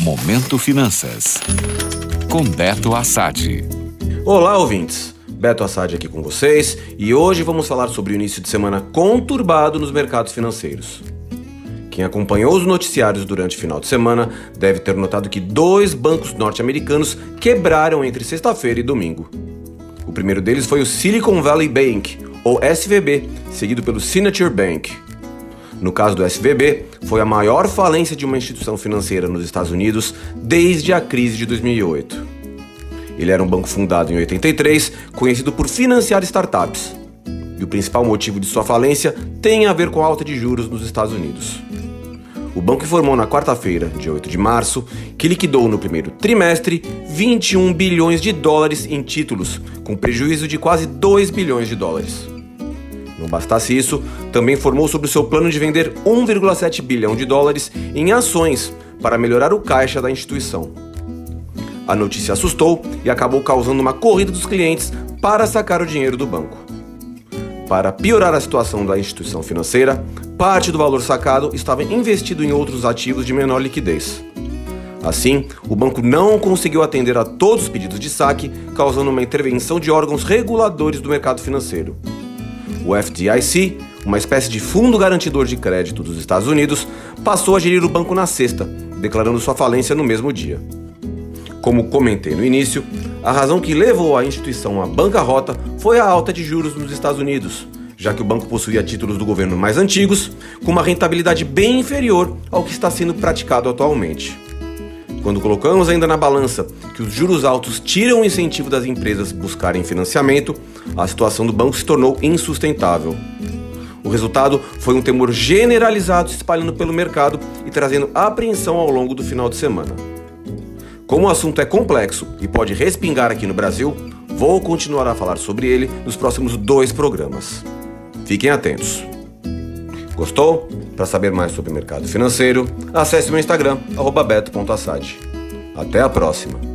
Momento Finanças. Com Beto Assad. Olá, ouvintes. Beto Assad aqui com vocês e hoje vamos falar sobre o início de semana conturbado nos mercados financeiros. Quem acompanhou os noticiários durante o final de semana deve ter notado que dois bancos norte-americanos quebraram entre sexta-feira e domingo. O primeiro deles foi o Silicon Valley Bank, ou SVB, seguido pelo Signature Bank. No caso do SVB, foi a maior falência de uma instituição financeira nos Estados Unidos desde a crise de 2008. Ele era um banco fundado em 83, conhecido por financiar startups. E o principal motivo de sua falência tem a ver com a alta de juros nos Estados Unidos. O banco informou na quarta-feira, dia 8 de março, que liquidou no primeiro trimestre 21 bilhões de dólares em títulos, com prejuízo de quase 2 bilhões de dólares. Não bastasse isso, também informou sobre o seu plano de vender 1,7 bilhão de dólares em ações para melhorar o caixa da instituição. A notícia assustou e acabou causando uma corrida dos clientes para sacar o dinheiro do banco. Para piorar a situação da instituição financeira, parte do valor sacado estava investido em outros ativos de menor liquidez. Assim, o banco não conseguiu atender a todos os pedidos de saque, causando uma intervenção de órgãos reguladores do mercado financeiro. O FDIC, uma espécie de fundo garantidor de crédito dos Estados Unidos, passou a gerir o banco na sexta, declarando sua falência no mesmo dia. Como comentei no início, a razão que levou a instituição à bancarrota foi a alta de juros nos Estados Unidos, já que o banco possuía títulos do governo mais antigos, com uma rentabilidade bem inferior ao que está sendo praticado atualmente. Quando colocamos ainda na balança que os juros altos tiram o incentivo das empresas buscarem financiamento, a situação do banco se tornou insustentável. O resultado foi um temor generalizado se espalhando pelo mercado e trazendo apreensão ao longo do final de semana. Como o assunto é complexo e pode respingar aqui no Brasil, vou continuar a falar sobre ele nos próximos dois programas. Fiquem atentos. Gostou? Para saber mais sobre o mercado financeiro, acesse meu Instagram, beto.assad. Até a próxima!